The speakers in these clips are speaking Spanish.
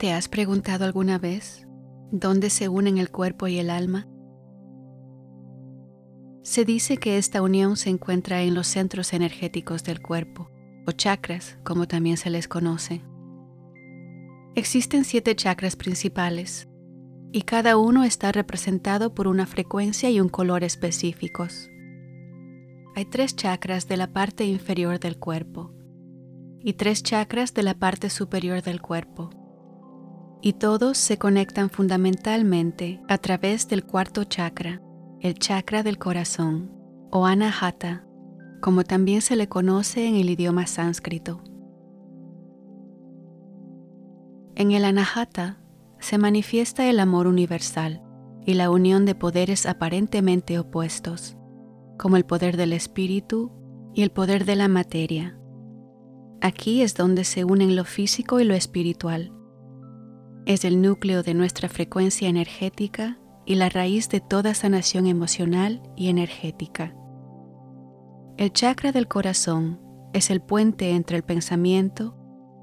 ¿Te has preguntado alguna vez dónde se unen el cuerpo y el alma? Se dice que esta unión se encuentra en los centros energéticos del cuerpo, o chakras, como también se les conoce. Existen siete chakras principales, y cada uno está representado por una frecuencia y un color específicos. Hay tres chakras de la parte inferior del cuerpo y tres chakras de la parte superior del cuerpo. Y todos se conectan fundamentalmente a través del cuarto chakra, el chakra del corazón, o anahata, como también se le conoce en el idioma sánscrito. En el anahata se manifiesta el amor universal y la unión de poderes aparentemente opuestos, como el poder del espíritu y el poder de la materia. Aquí es donde se unen lo físico y lo espiritual. Es el núcleo de nuestra frecuencia energética y la raíz de toda sanación emocional y energética. El chakra del corazón es el puente entre el pensamiento,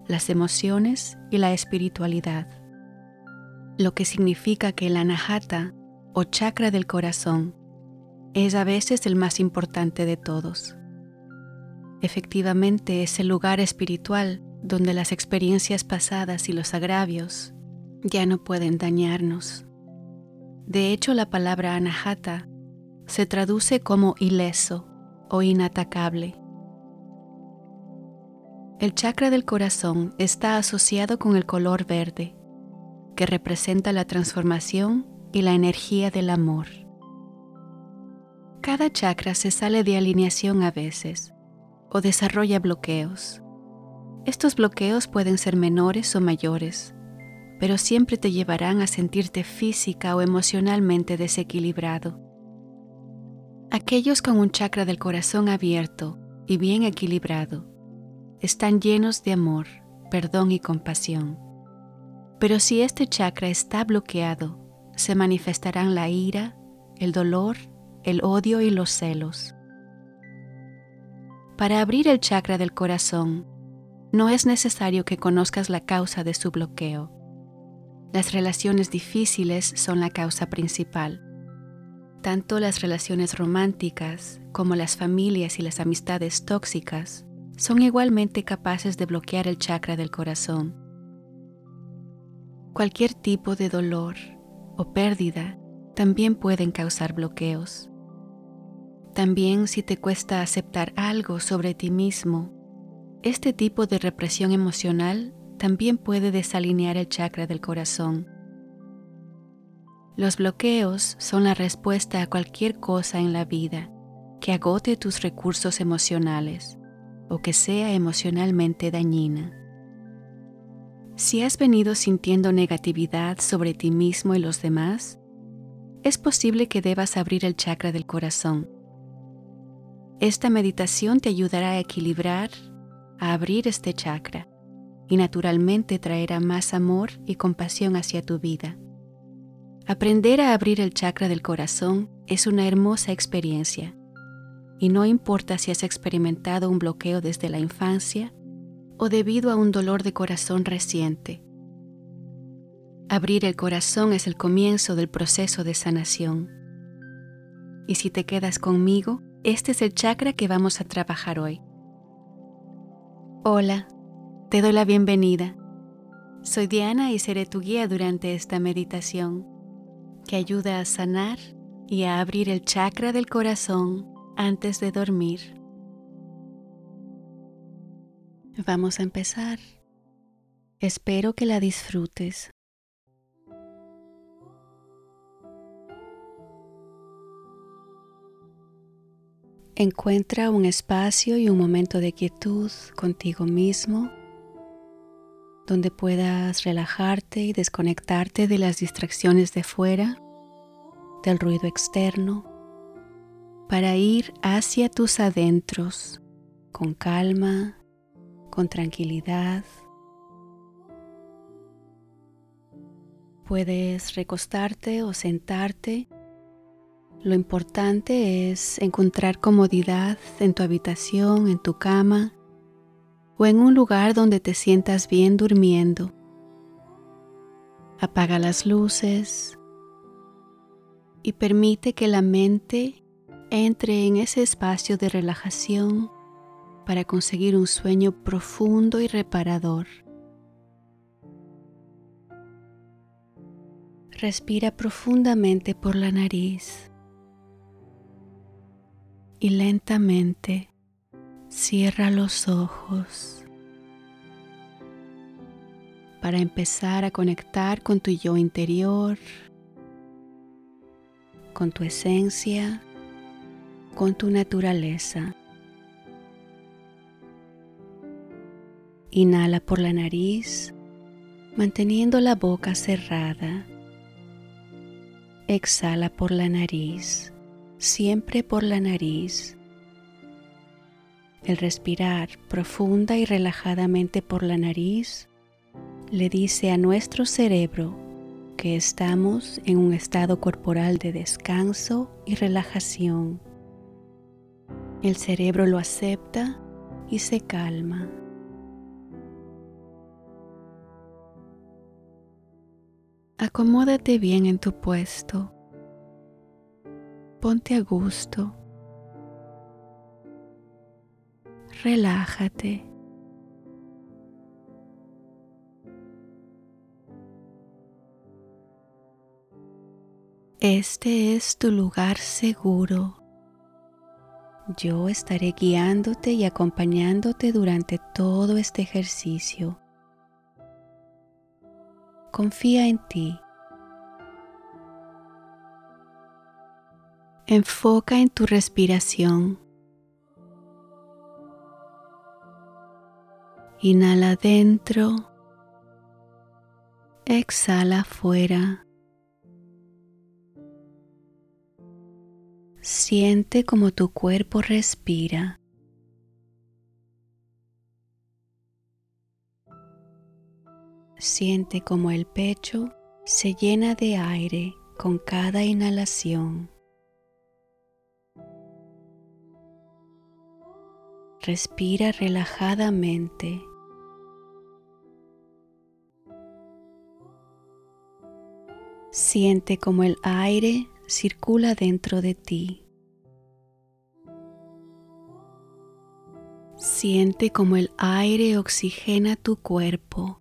las emociones y la espiritualidad, lo que significa que el anahata o chakra del corazón es a veces el más importante de todos. Efectivamente es el lugar espiritual donde las experiencias pasadas y los agravios ya no pueden dañarnos. De hecho, la palabra anahata se traduce como ileso o inatacable. El chakra del corazón está asociado con el color verde, que representa la transformación y la energía del amor. Cada chakra se sale de alineación a veces o desarrolla bloqueos. Estos bloqueos pueden ser menores o mayores, pero siempre te llevarán a sentirte física o emocionalmente desequilibrado. Aquellos con un chakra del corazón abierto y bien equilibrado están llenos de amor, perdón y compasión. Pero si este chakra está bloqueado, se manifestarán la ira, el dolor, el odio y los celos. Para abrir el chakra del corazón, no es necesario que conozcas la causa de su bloqueo. Las relaciones difíciles son la causa principal. Tanto las relaciones románticas como las familias y las amistades tóxicas son igualmente capaces de bloquear el chakra del corazón. Cualquier tipo de dolor o pérdida también pueden causar bloqueos. También si te cuesta aceptar algo sobre ti mismo, este tipo de represión emocional también puede desalinear el chakra del corazón. Los bloqueos son la respuesta a cualquier cosa en la vida que agote tus recursos emocionales o que sea emocionalmente dañina. Si has venido sintiendo negatividad sobre ti mismo y los demás, es posible que debas abrir el chakra del corazón esta meditación te ayudará a equilibrar, a abrir este chakra y naturalmente traerá más amor y compasión hacia tu vida. Aprender a abrir el chakra del corazón es una hermosa experiencia y no importa si has experimentado un bloqueo desde la infancia o debido a un dolor de corazón reciente. Abrir el corazón es el comienzo del proceso de sanación. Y si te quedas conmigo, este es el chakra que vamos a trabajar hoy. Hola, te doy la bienvenida. Soy Diana y seré tu guía durante esta meditación que ayuda a sanar y a abrir el chakra del corazón antes de dormir. Vamos a empezar. Espero que la disfrutes. Encuentra un espacio y un momento de quietud contigo mismo donde puedas relajarte y desconectarte de las distracciones de fuera, del ruido externo, para ir hacia tus adentros con calma, con tranquilidad. Puedes recostarte o sentarte lo importante es encontrar comodidad en tu habitación, en tu cama o en un lugar donde te sientas bien durmiendo. Apaga las luces y permite que la mente entre en ese espacio de relajación para conseguir un sueño profundo y reparador. Respira profundamente por la nariz y lentamente cierra los ojos para empezar a conectar con tu yo interior, con tu esencia, con tu naturaleza. Inhala por la nariz, manteniendo la boca cerrada. Exhala por la nariz, siempre por la nariz. El respirar profunda y relajadamente por la nariz le dice a nuestro cerebro que estamos en un estado corporal de descanso y relajación. El cerebro lo acepta y se calma. Acomódate bien en tu puesto. Ponte a gusto. Relájate. Este es tu lugar seguro. Yo estaré guiándote y acompañándote durante todo este ejercicio. Confía en ti. Enfoca en tu respiración. Inhala dentro. Exhala afuera. Siente como tu cuerpo respira. Siente como el pecho se llena de aire con cada inhalación. Respira relajadamente. Siente como el aire circula dentro de ti. Siente como el aire oxigena tu cuerpo.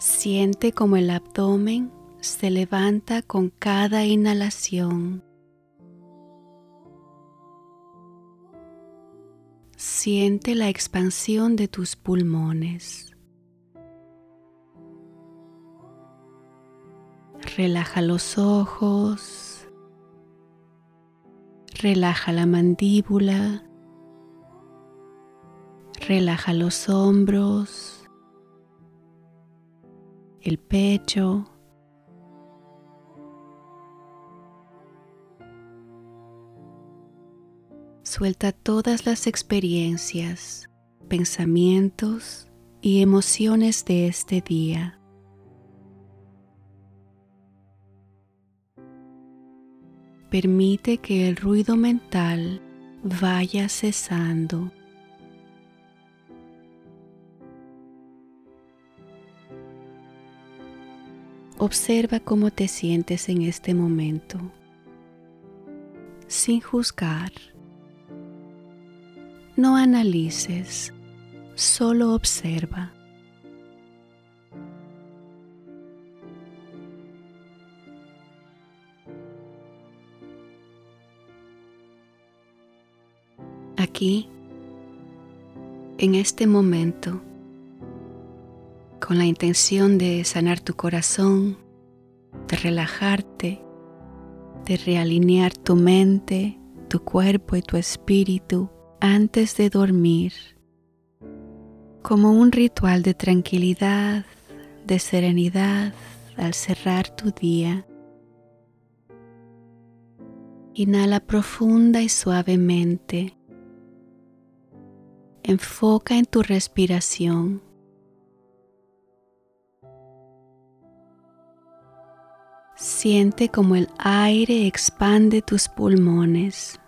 Siente como el abdomen se levanta con cada inhalación. Siente la expansión de tus pulmones. Relaja los ojos. Relaja la mandíbula. Relaja los hombros. El pecho. Suelta todas las experiencias, pensamientos y emociones de este día. Permite que el ruido mental vaya cesando. Observa cómo te sientes en este momento, sin juzgar. No analices, solo observa. Aquí, en este momento, con la intención de sanar tu corazón, de relajarte, de realinear tu mente, tu cuerpo y tu espíritu antes de dormir, como un ritual de tranquilidad, de serenidad al cerrar tu día. Inhala profunda y suavemente Enfoca en tu respiración. Siente como el aire expande tus pulmones.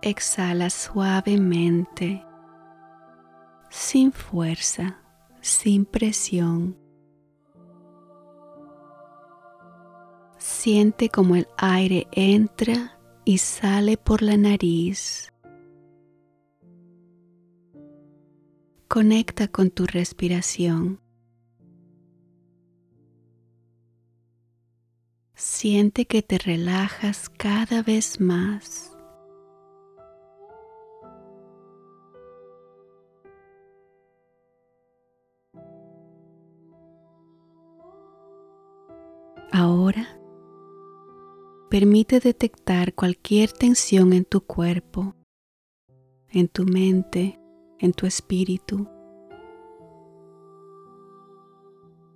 Exhala suavemente, sin fuerza, sin presión. Siente como el aire entra y sale por la nariz. Conecta con tu respiración. Siente que te relajas cada vez más. Ahora permite detectar cualquier tensión en tu cuerpo, en tu mente, en tu espíritu.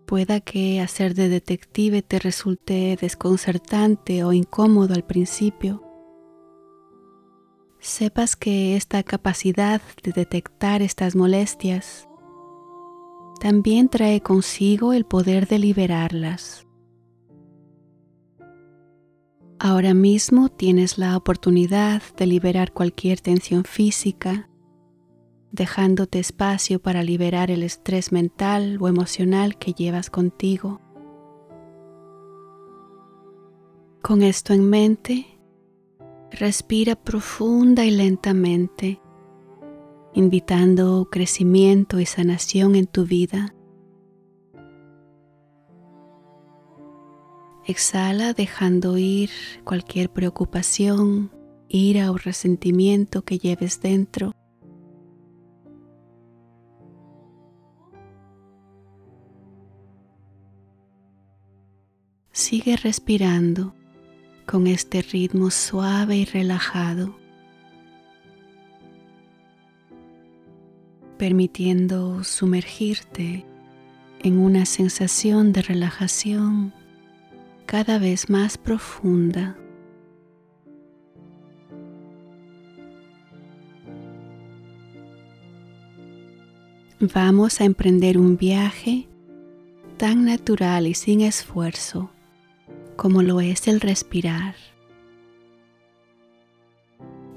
Pueda que hacer de detective te resulte desconcertante o incómodo al principio. Sepas que esta capacidad de detectar estas molestias también trae consigo el poder de liberarlas. Ahora mismo tienes la oportunidad de liberar cualquier tensión física, dejándote espacio para liberar el estrés mental o emocional que llevas contigo. Con esto en mente, respira profunda y lentamente, invitando crecimiento y sanación en tu vida. Exhala dejando ir cualquier preocupación, ira o resentimiento que lleves dentro. Sigue respirando con este ritmo suave y relajado, permitiendo sumergirte en una sensación de relajación cada vez más profunda. Vamos a emprender un viaje tan natural y sin esfuerzo como lo es el respirar.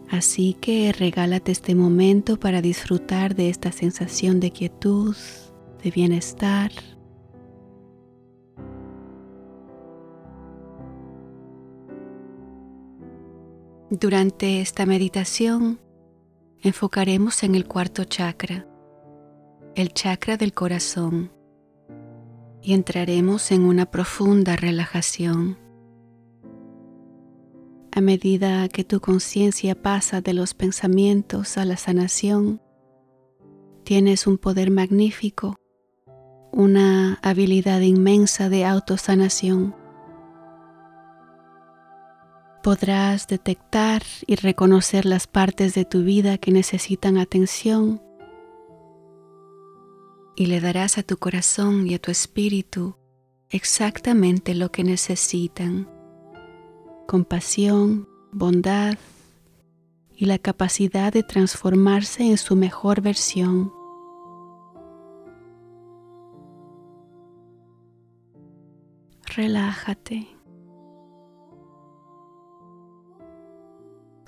Así que regálate este momento para disfrutar de esta sensación de quietud, de bienestar Durante esta meditación enfocaremos en el cuarto chakra, el chakra del corazón, y entraremos en una profunda relajación. A medida que tu conciencia pasa de los pensamientos a la sanación, tienes un poder magnífico, una habilidad inmensa de autosanación podrás detectar y reconocer las partes de tu vida que necesitan atención y le darás a tu corazón y a tu espíritu exactamente lo que necesitan. Compasión, bondad y la capacidad de transformarse en su mejor versión. Relájate.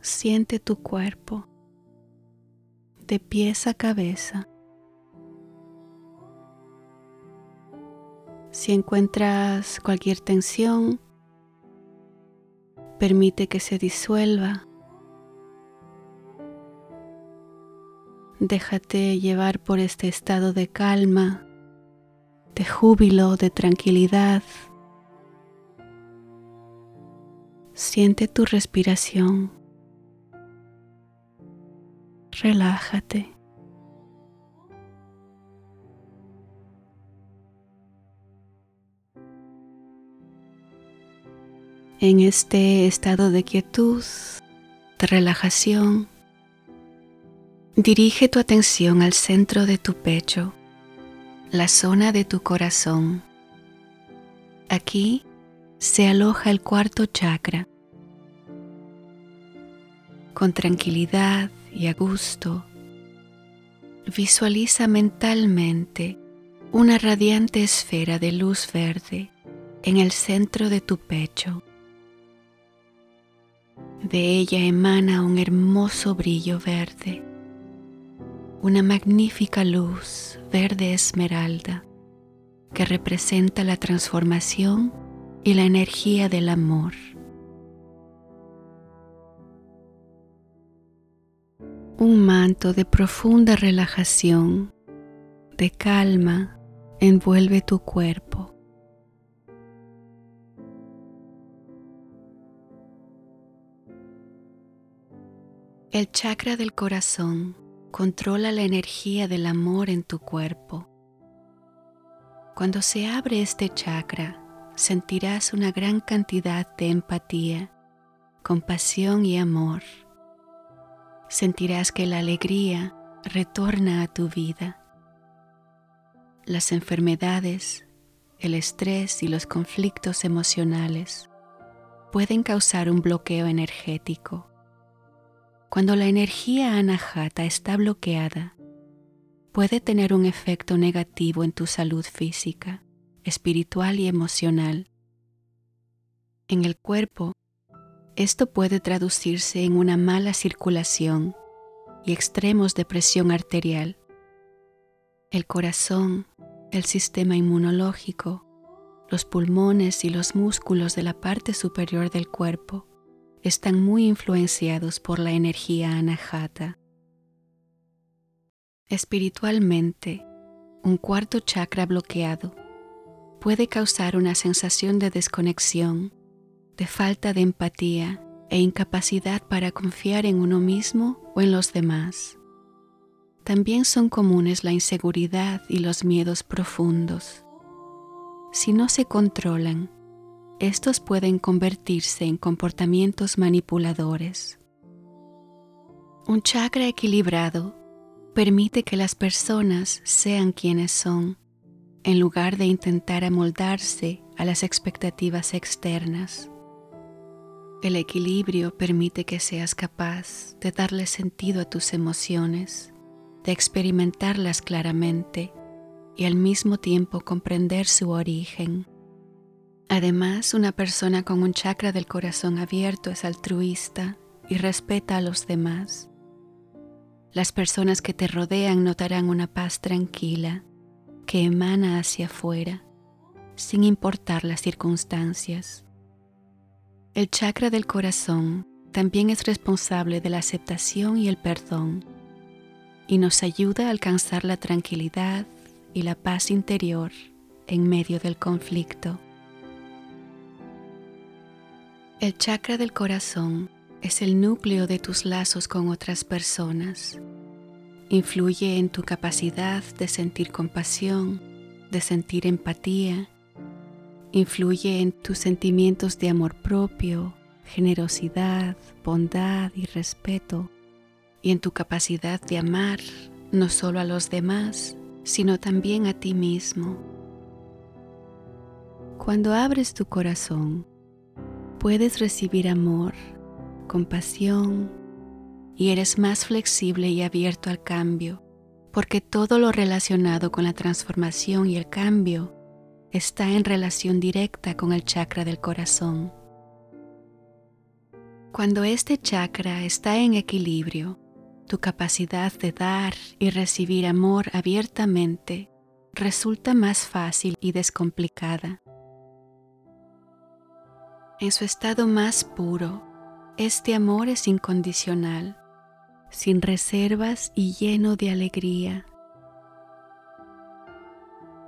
Siente tu cuerpo de pies a cabeza. Si encuentras cualquier tensión, permite que se disuelva. Déjate llevar por este estado de calma, de júbilo, de tranquilidad. Siente tu respiración relájate. En este estado de quietud, de relajación, dirige tu atención al centro de tu pecho, la zona de tu corazón. Aquí se aloja el cuarto chakra. Con tranquilidad y a gusto, visualiza mentalmente una radiante esfera de luz verde en el centro de tu pecho. De ella emana un hermoso brillo verde, una magnífica luz verde esmeralda que representa la transformación y la energía del amor. Un manto de profunda relajación, de calma, envuelve tu cuerpo. El chakra del corazón controla la energía del amor en tu cuerpo. Cuando se abre este chakra, sentirás una gran cantidad de empatía, compasión y amor. Sentirás que la alegría retorna a tu vida. Las enfermedades, el estrés y los conflictos emocionales pueden causar un bloqueo energético. Cuando la energía anahata está bloqueada, puede tener un efecto negativo en tu salud física, espiritual y emocional. En el cuerpo, esto puede traducirse en una mala circulación y extremos de presión arterial. El corazón, el sistema inmunológico, los pulmones y los músculos de la parte superior del cuerpo están muy influenciados por la energía anahata. Espiritualmente, un cuarto chakra bloqueado puede causar una sensación de desconexión, de falta de empatía e incapacidad para confiar en uno mismo o en los demás. También son comunes la inseguridad y los miedos profundos. Si no se controlan, estos pueden convertirse en comportamientos manipuladores. Un chakra equilibrado permite que las personas sean quienes son, en lugar de intentar amoldarse a las expectativas externas. El equilibrio permite que seas capaz de darle sentido a tus emociones, de experimentarlas claramente y al mismo tiempo comprender su origen. Además, una persona con un chakra del corazón abierto es altruista y respeta a los demás. Las personas que te rodean notarán una paz tranquila que emana hacia afuera, sin importar las circunstancias. El chakra del corazón también es responsable de la aceptación y el perdón y nos ayuda a alcanzar la tranquilidad y la paz interior en medio del conflicto. El chakra del corazón es el núcleo de tus lazos con otras personas. Influye en tu capacidad de sentir compasión, de sentir empatía. Influye en tus sentimientos de amor propio, generosidad, bondad y respeto. Y en tu capacidad de amar no solo a los demás, sino también a ti mismo. Cuando abres tu corazón, puedes recibir amor, compasión y eres más flexible y abierto al cambio, porque todo lo relacionado con la transformación y el cambio está en relación directa con el chakra del corazón. Cuando este chakra está en equilibrio, tu capacidad de dar y recibir amor abiertamente resulta más fácil y descomplicada. En su estado más puro, este amor es incondicional, sin reservas y lleno de alegría.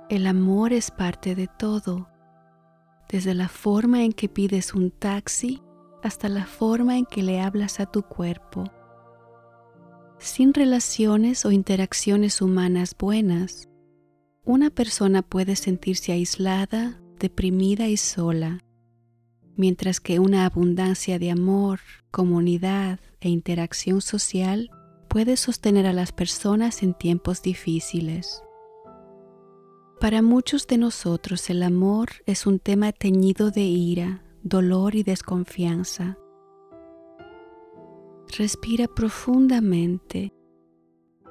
El amor es parte de todo, desde la forma en que pides un taxi hasta la forma en que le hablas a tu cuerpo. Sin relaciones o interacciones humanas buenas, una persona puede sentirse aislada, deprimida y sola mientras que una abundancia de amor, comunidad e interacción social puede sostener a las personas en tiempos difíciles. Para muchos de nosotros el amor es un tema teñido de ira, dolor y desconfianza. Respira profundamente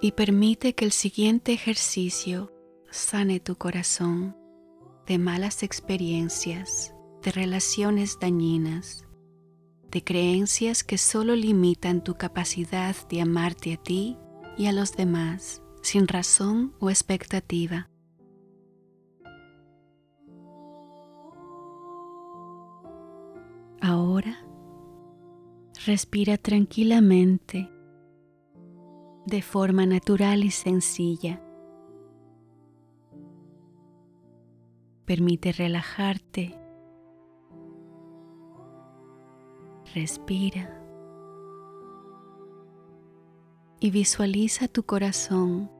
y permite que el siguiente ejercicio sane tu corazón de malas experiencias de relaciones dañinas, de creencias que solo limitan tu capacidad de amarte a ti y a los demás sin razón o expectativa. Ahora respira tranquilamente, de forma natural y sencilla. Permite relajarte. Respira. Y visualiza tu corazón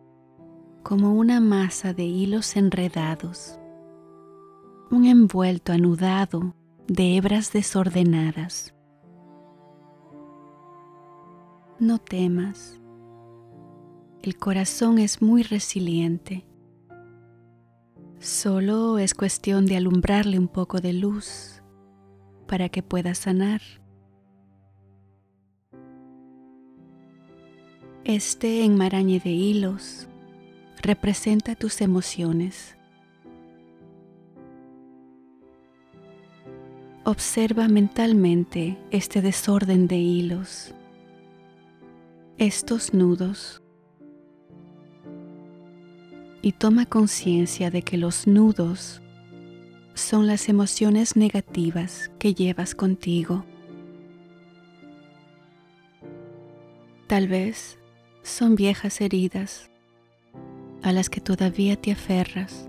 como una masa de hilos enredados, un envuelto anudado de hebras desordenadas. No temas, el corazón es muy resiliente. Solo es cuestión de alumbrarle un poco de luz para que pueda sanar. Este enmarañe de hilos representa tus emociones. Observa mentalmente este desorden de hilos, estos nudos, y toma conciencia de que los nudos son las emociones negativas que llevas contigo. Tal vez son viejas heridas a las que todavía te aferras.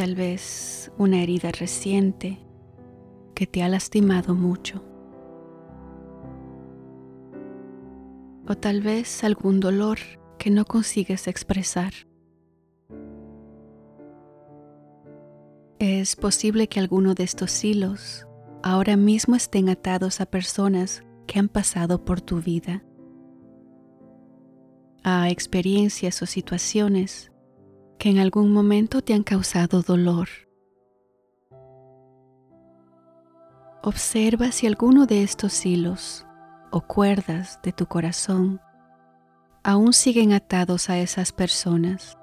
Tal vez una herida reciente que te ha lastimado mucho. O tal vez algún dolor que no consigues expresar. Es posible que alguno de estos hilos ahora mismo estén atados a personas que han pasado por tu vida a experiencias o situaciones que en algún momento te han causado dolor. Observa si alguno de estos hilos o cuerdas de tu corazón aún siguen atados a esas personas,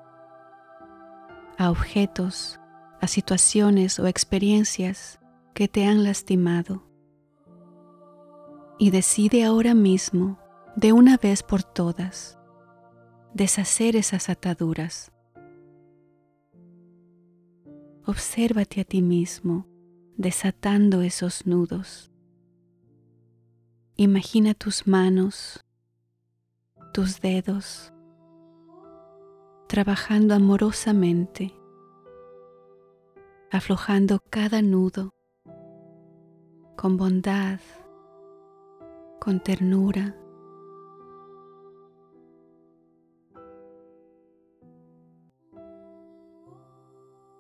a objetos, a situaciones o experiencias que te han lastimado. Y decide ahora mismo, de una vez por todas, deshacer esas ataduras. Obsérvate a ti mismo desatando esos nudos. Imagina tus manos, tus dedos, trabajando amorosamente, aflojando cada nudo con bondad, con ternura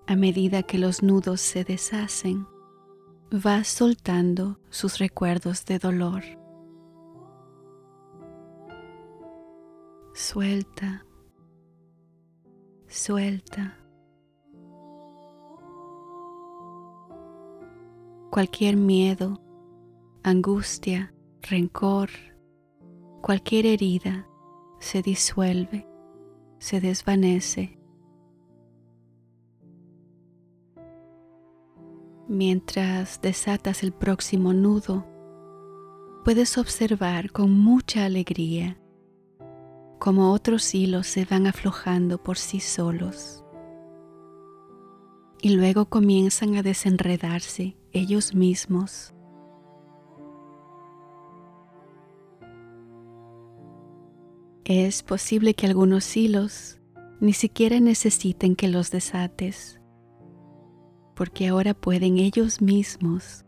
A medida que los nudos se deshacen, vas soltando sus recuerdos de dolor. Suelta, suelta. Cualquier miedo, angustia, rencor, cualquier herida se disuelve, se desvanece Mientras desatas el próximo nudo, puedes observar con mucha alegría cómo otros hilos se van aflojando por sí solos y luego comienzan a desenredarse ellos mismos. Es posible que algunos hilos ni siquiera necesiten que los desates porque ahora pueden ellos mismos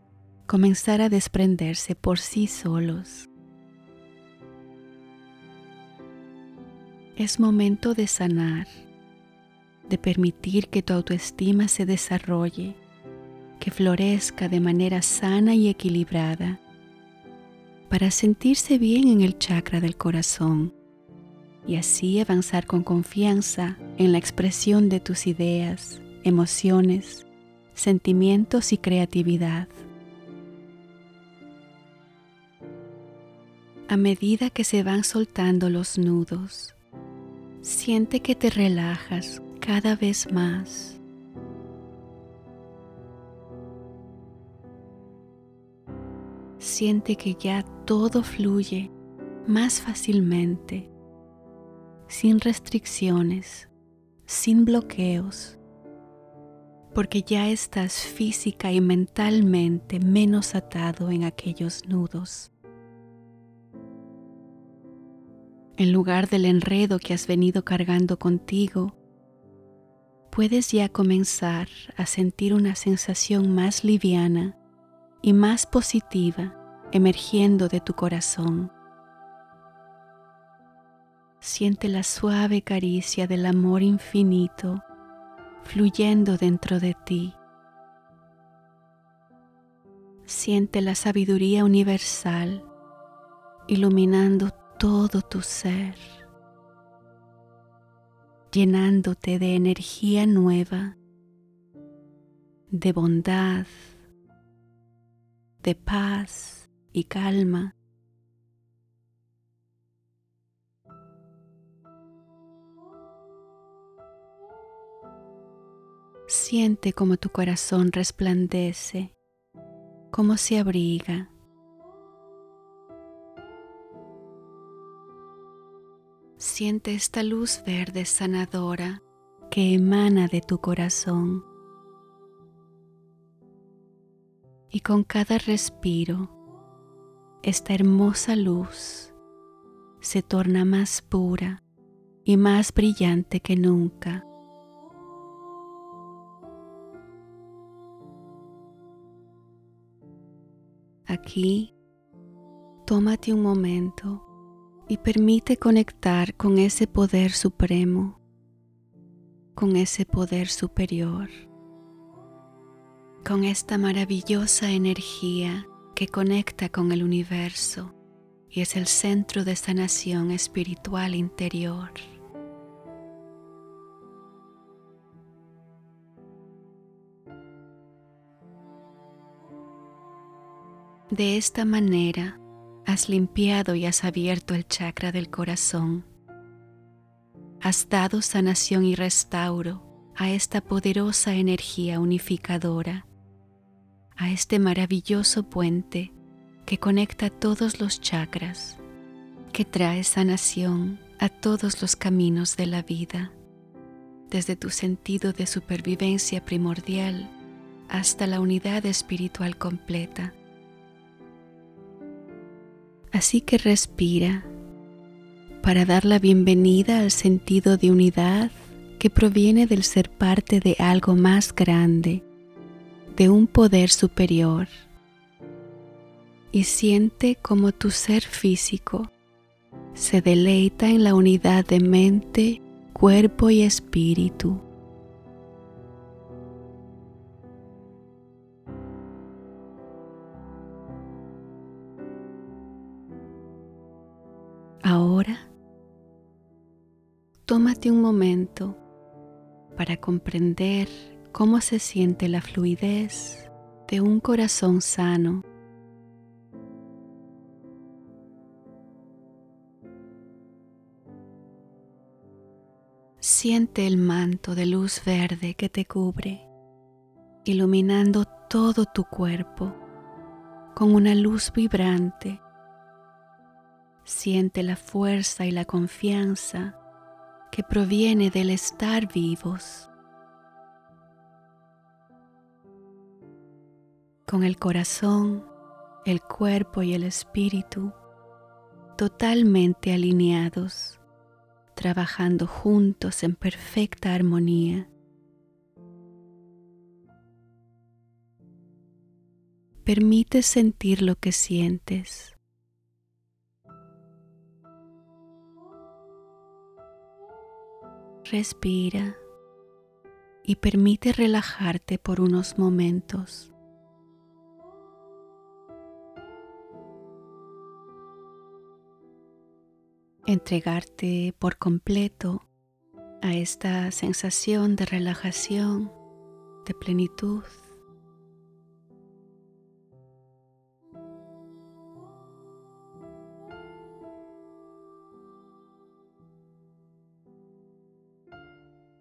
comenzar a desprenderse por sí solos. Es momento de sanar, de permitir que tu autoestima se desarrolle, que florezca de manera sana y equilibrada, para sentirse bien en el chakra del corazón y así avanzar con confianza en la expresión de tus ideas, emociones sentimientos y creatividad. A medida que se van soltando los nudos, siente que te relajas cada vez más. siente que ya todo fluye más fácilmente, sin restricciones, sin bloqueos, porque ya estás física y mentalmente menos atado en aquellos nudos. En lugar del enredo que has venido cargando contigo, puedes ya comenzar a sentir una sensación más liviana y más positiva emergiendo de tu corazón. Siente la suave caricia del amor infinito fluyendo dentro de ti. Siente la sabiduría universal iluminando todo tu ser, llenándote de energía nueva, de bondad, de paz y calma. Siente como tu corazón resplandece, como se abriga. Siente esta luz verde sanadora que emana de tu corazón. Y con cada respiro, esta hermosa luz se torna más pura y más brillante que nunca. Aquí, tómate un momento y permite conectar con ese poder supremo, con ese poder superior, con esta maravillosa energía que conecta con el universo y es el centro de sanación espiritual interior. De esta manera has limpiado y has abierto el chakra del corazón. Has dado sanación y restauro a esta poderosa energía unificadora, a este maravilloso puente que conecta todos los chakras, que trae sanación a todos los caminos de la vida, desde tu sentido de supervivencia primordial hasta la unidad espiritual completa Así que respira para dar la bienvenida al sentido de unidad que proviene del ser parte de algo más grande, de un poder superior. Y siente como tu ser físico se deleita en la unidad de mente, cuerpo y espíritu. Ahora, tómate un momento para comprender cómo se siente la fluidez de un corazón sano. Siente el manto de luz verde que te cubre, iluminando todo tu cuerpo con una luz vibrante Siente la fuerza y la confianza que proviene del estar vivos. Con el corazón, el cuerpo y el espíritu totalmente alineados, trabajando juntos en perfecta armonía. Permite sentir lo que sientes Respira y permite relajarte por unos momentos. Entregarte por completo a esta sensación de relajación, de plenitud.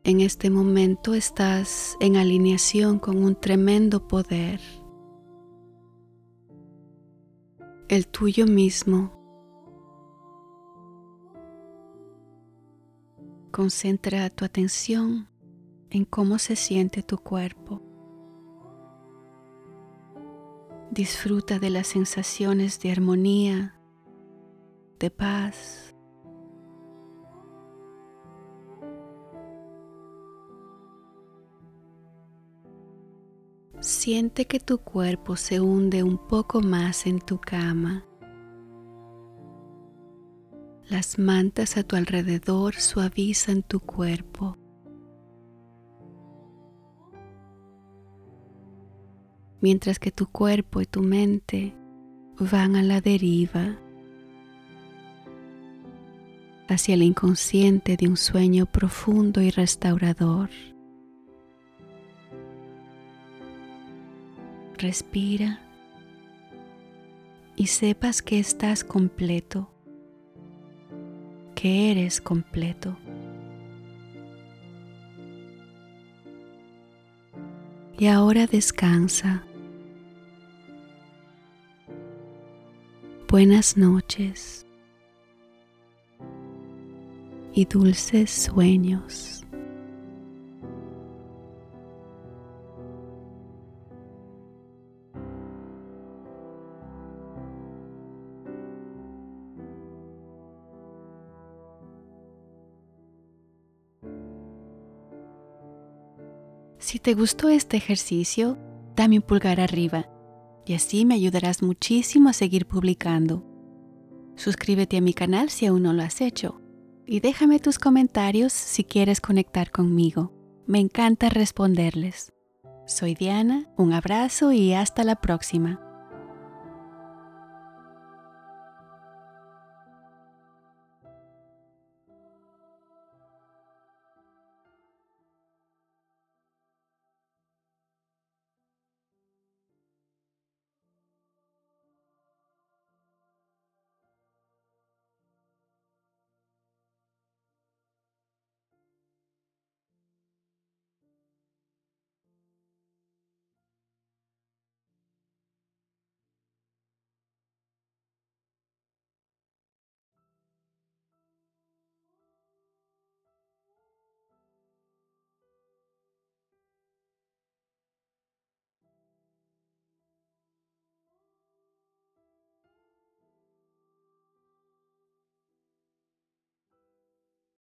En este momento estás en alineación con un tremendo poder. el tuyo mismo. Concentra tu atención en cómo se siente tu cuerpo. Disfruta de las sensaciones de armonía, de paz. Siente que tu cuerpo se hunde un poco más en tu cama. Las mantas a tu alrededor suavizan tu cuerpo. Mientras que tu cuerpo y tu mente van a la deriva hacia el inconsciente de un sueño profundo y restaurador. Respira y sepas que estás completo, que eres completo. Y ahora descansa. Buenas noches y dulces sueños. Si te gustó este ejercicio, dame un pulgar arriba y así me ayudarás muchísimo a seguir publicando. Suscríbete a mi canal si aún no lo has hecho y déjame tus comentarios si quieres conectar conmigo. Me encanta responderles. Soy Diana, un abrazo y hasta la próxima.